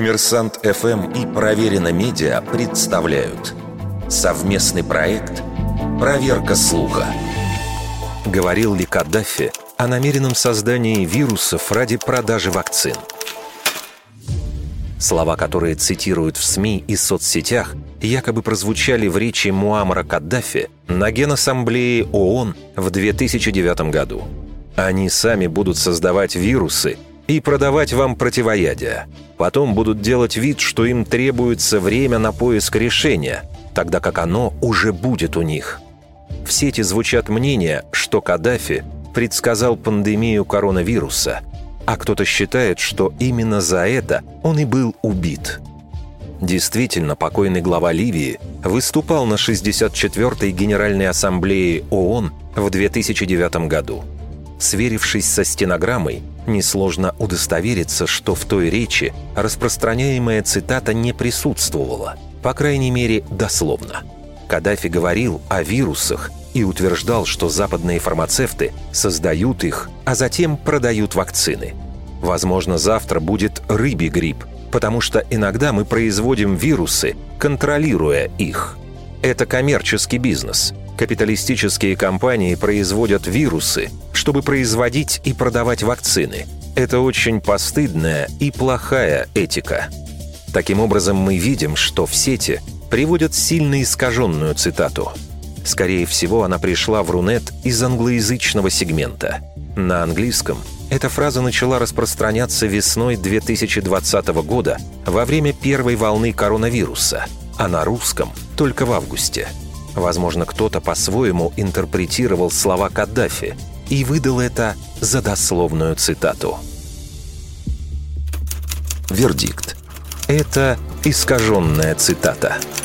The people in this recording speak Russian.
Коммерсант ФМ и Проверено Медиа представляют совместный проект «Проверка слуха». Говорил ли Каддафи о намеренном создании вирусов ради продажи вакцин? Слова, которые цитируют в СМИ и соцсетях, якобы прозвучали в речи Муаммара Каддафи на Генассамблее ООН в 2009 году. Они сами будут создавать вирусы и продавать вам противоядие. Потом будут делать вид, что им требуется время на поиск решения, тогда как оно уже будет у них. В сети звучат мнения, что Каддафи предсказал пандемию коронавируса – а кто-то считает, что именно за это он и был убит. Действительно, покойный глава Ливии выступал на 64-й Генеральной Ассамблее ООН в 2009 году. Сверившись со стенограммой, несложно удостовериться, что в той речи распространяемая цитата не присутствовала, по крайней мере, дословно. Каддафи говорил о вирусах и утверждал, что западные фармацевты создают их, а затем продают вакцины. Возможно, завтра будет рыбий грипп, потому что иногда мы производим вирусы, контролируя их. Это коммерческий бизнес. Капиталистические компании производят вирусы, чтобы производить и продавать вакцины. Это очень постыдная и плохая этика. Таким образом, мы видим, что в сети приводят сильно искаженную цитату – Скорее всего, она пришла в Рунет из англоязычного сегмента. На английском эта фраза начала распространяться весной 2020 года во время первой волны коронавируса, а на русском – только в августе. Возможно, кто-то по-своему интерпретировал слова Каддафи и выдал это за дословную цитату. Вердикт. Это искаженная цитата –